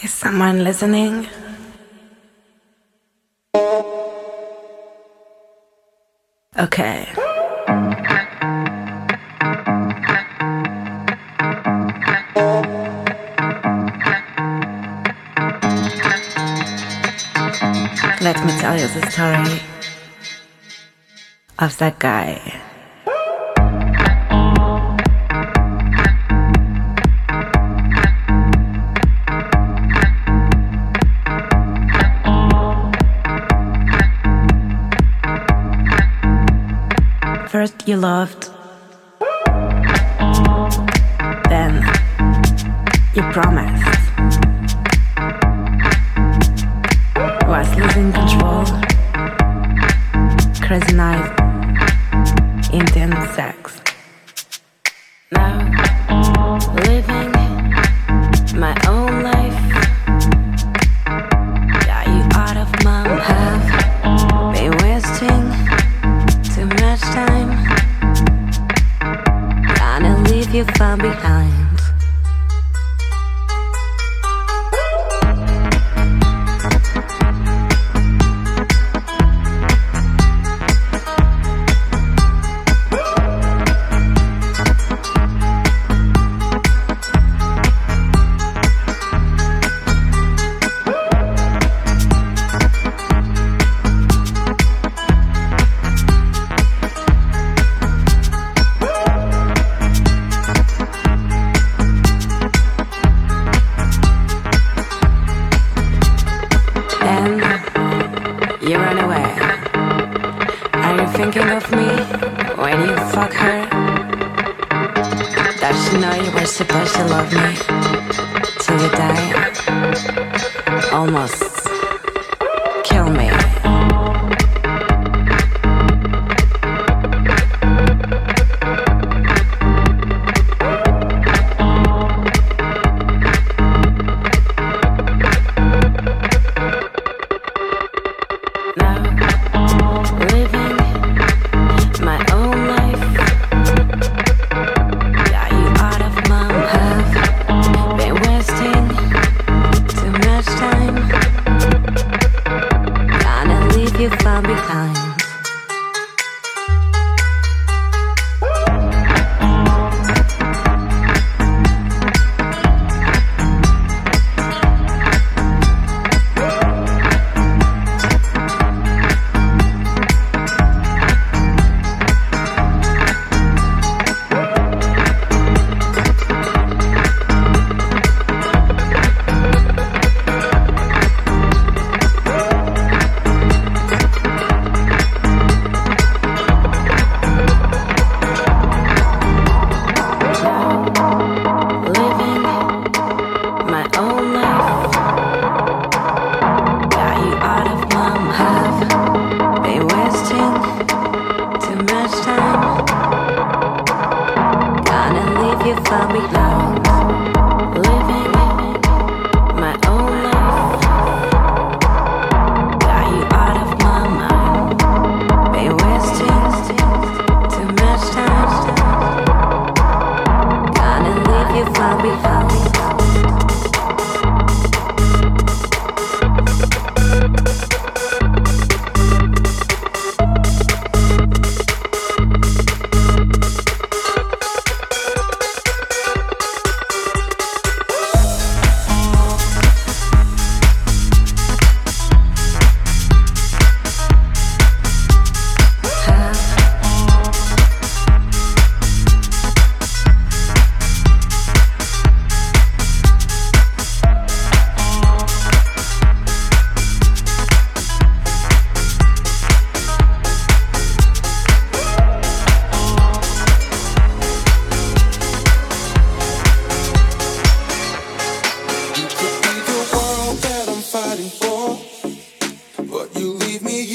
Is someone listening? Okay. Let me tell you the story of that guy. you loved. Then you promised. Was losing control. Crazy night.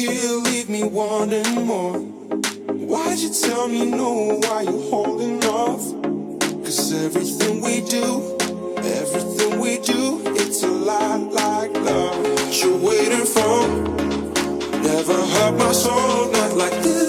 You leave me wanting more. Why'd you tell me no? Why you holding off? Cause everything we do, everything we do, it's a lot like love. You're waiting for, never hurt my soul, not like this.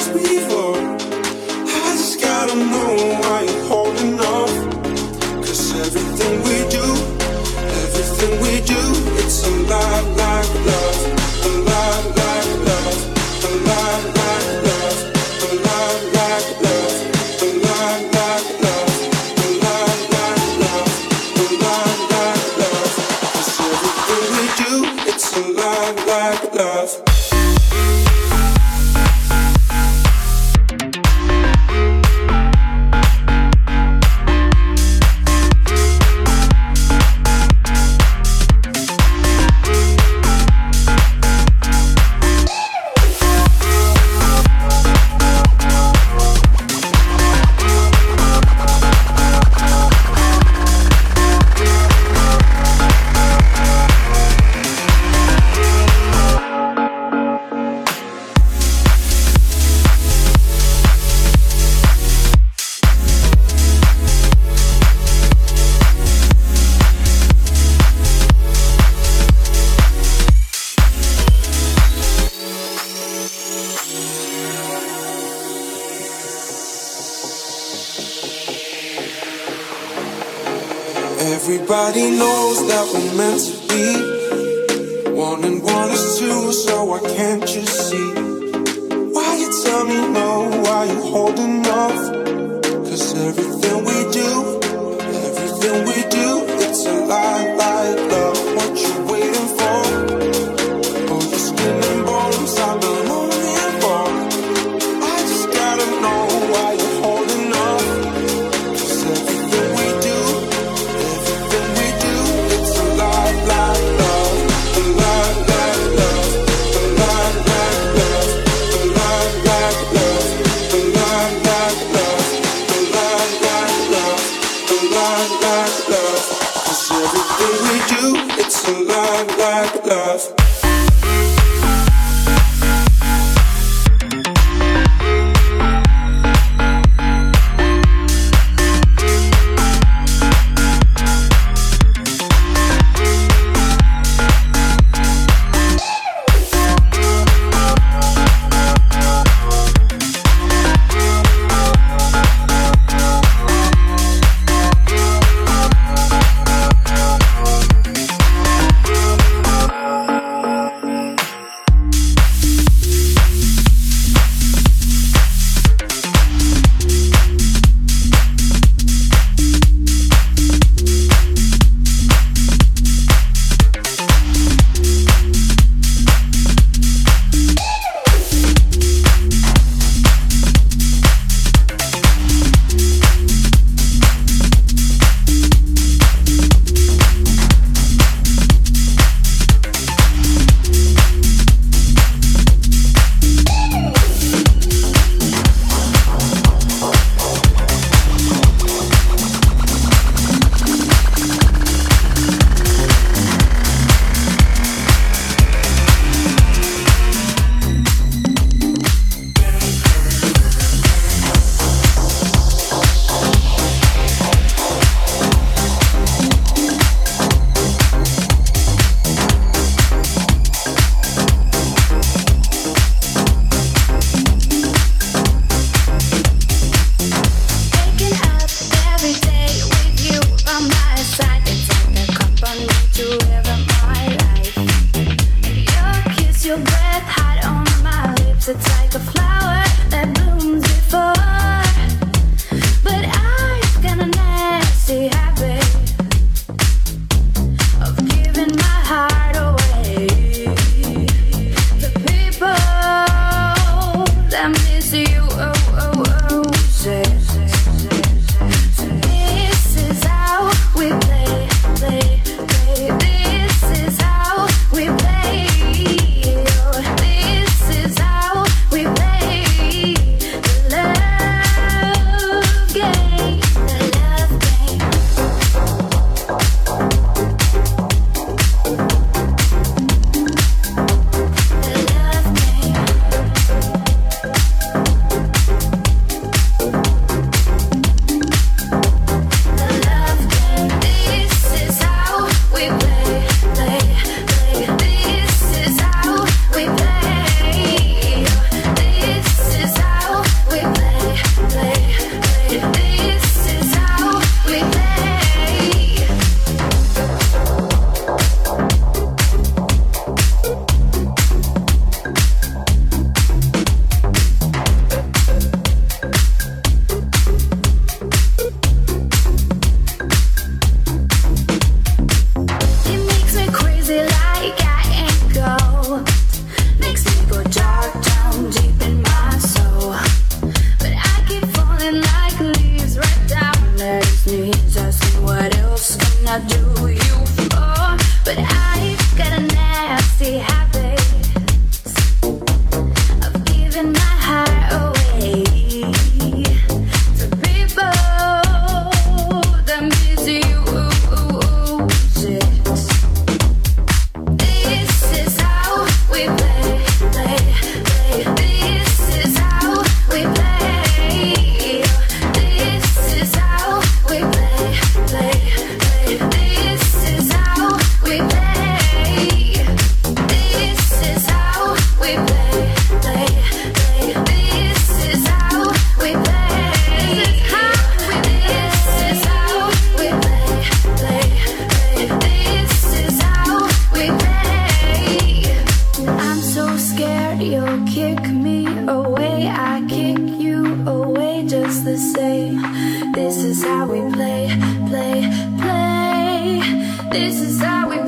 this is how we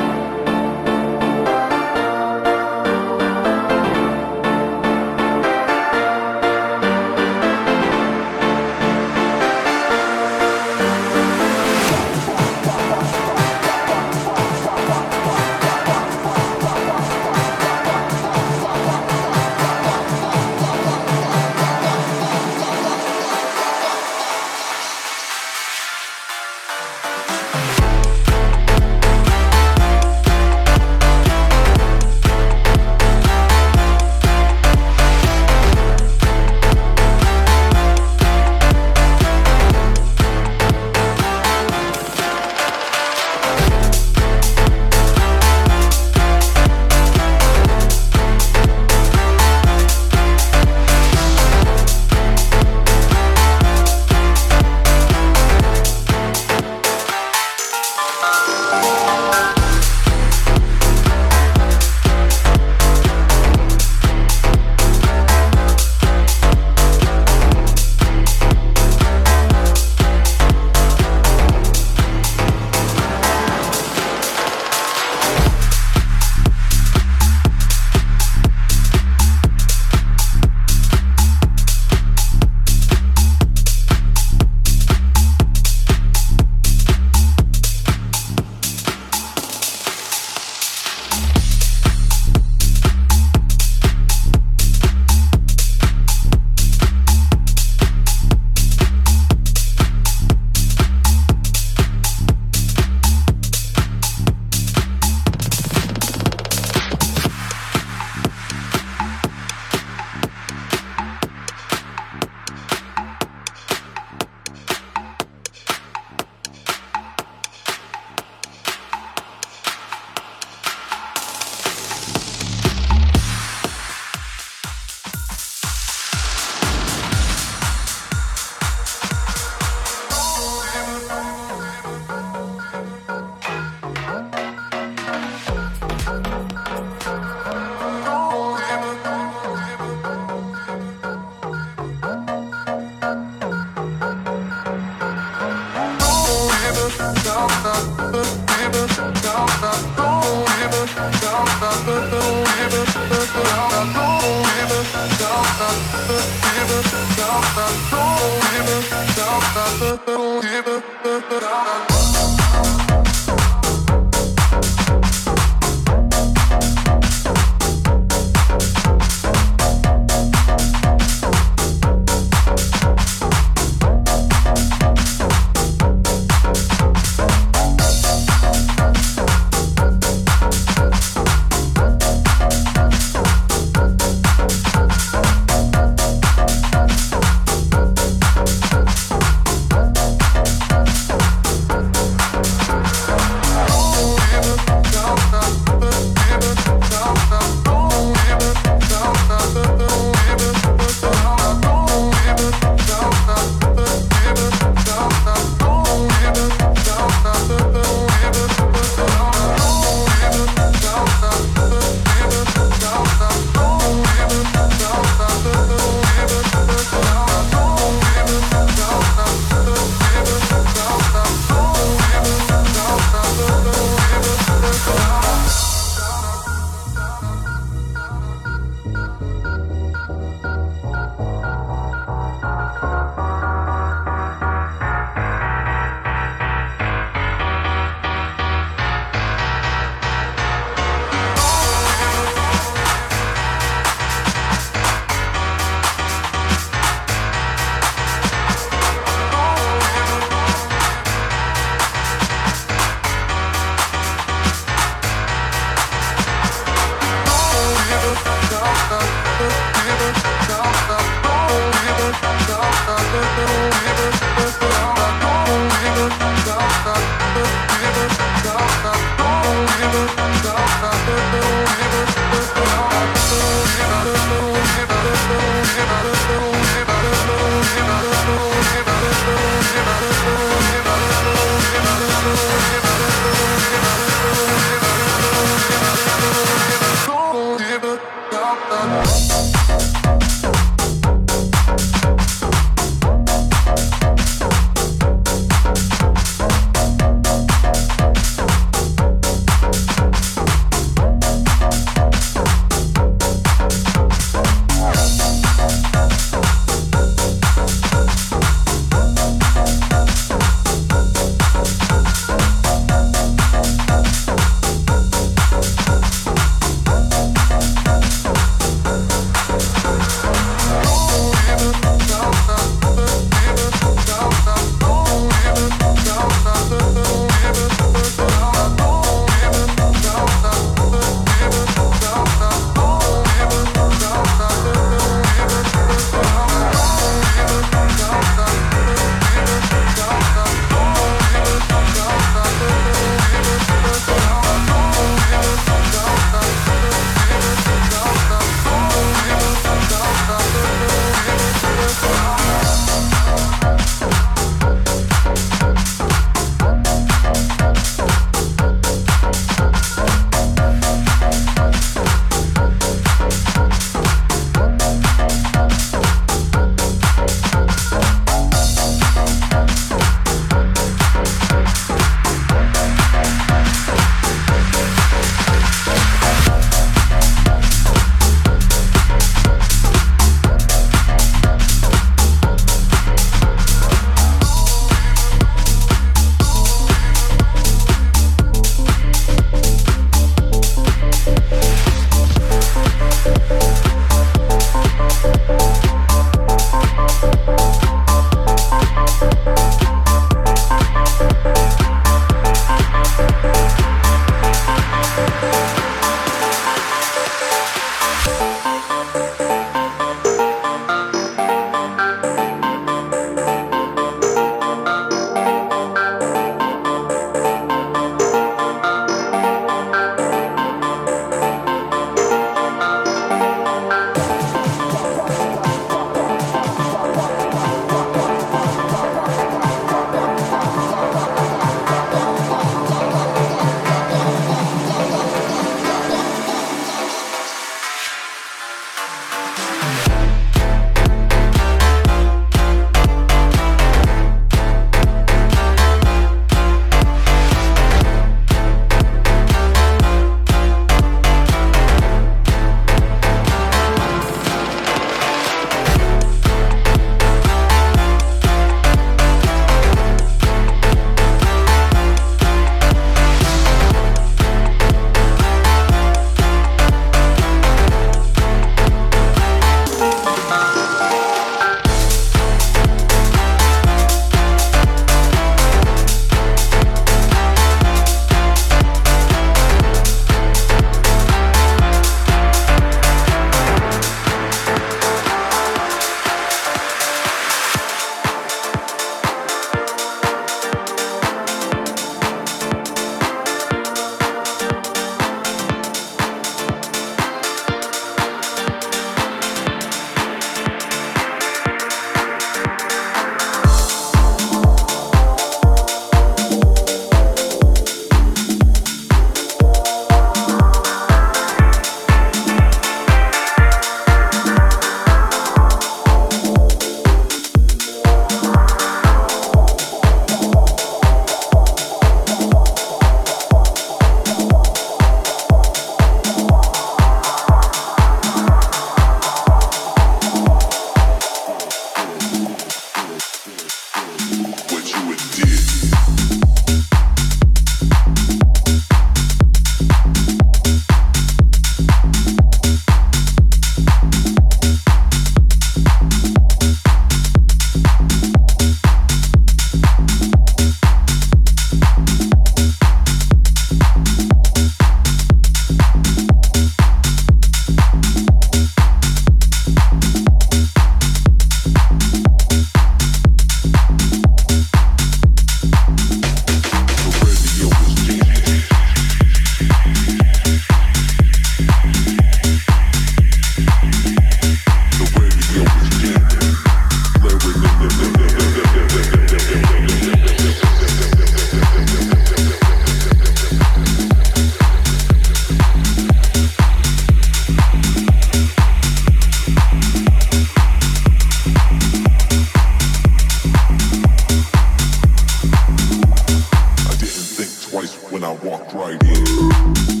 and I walked right in.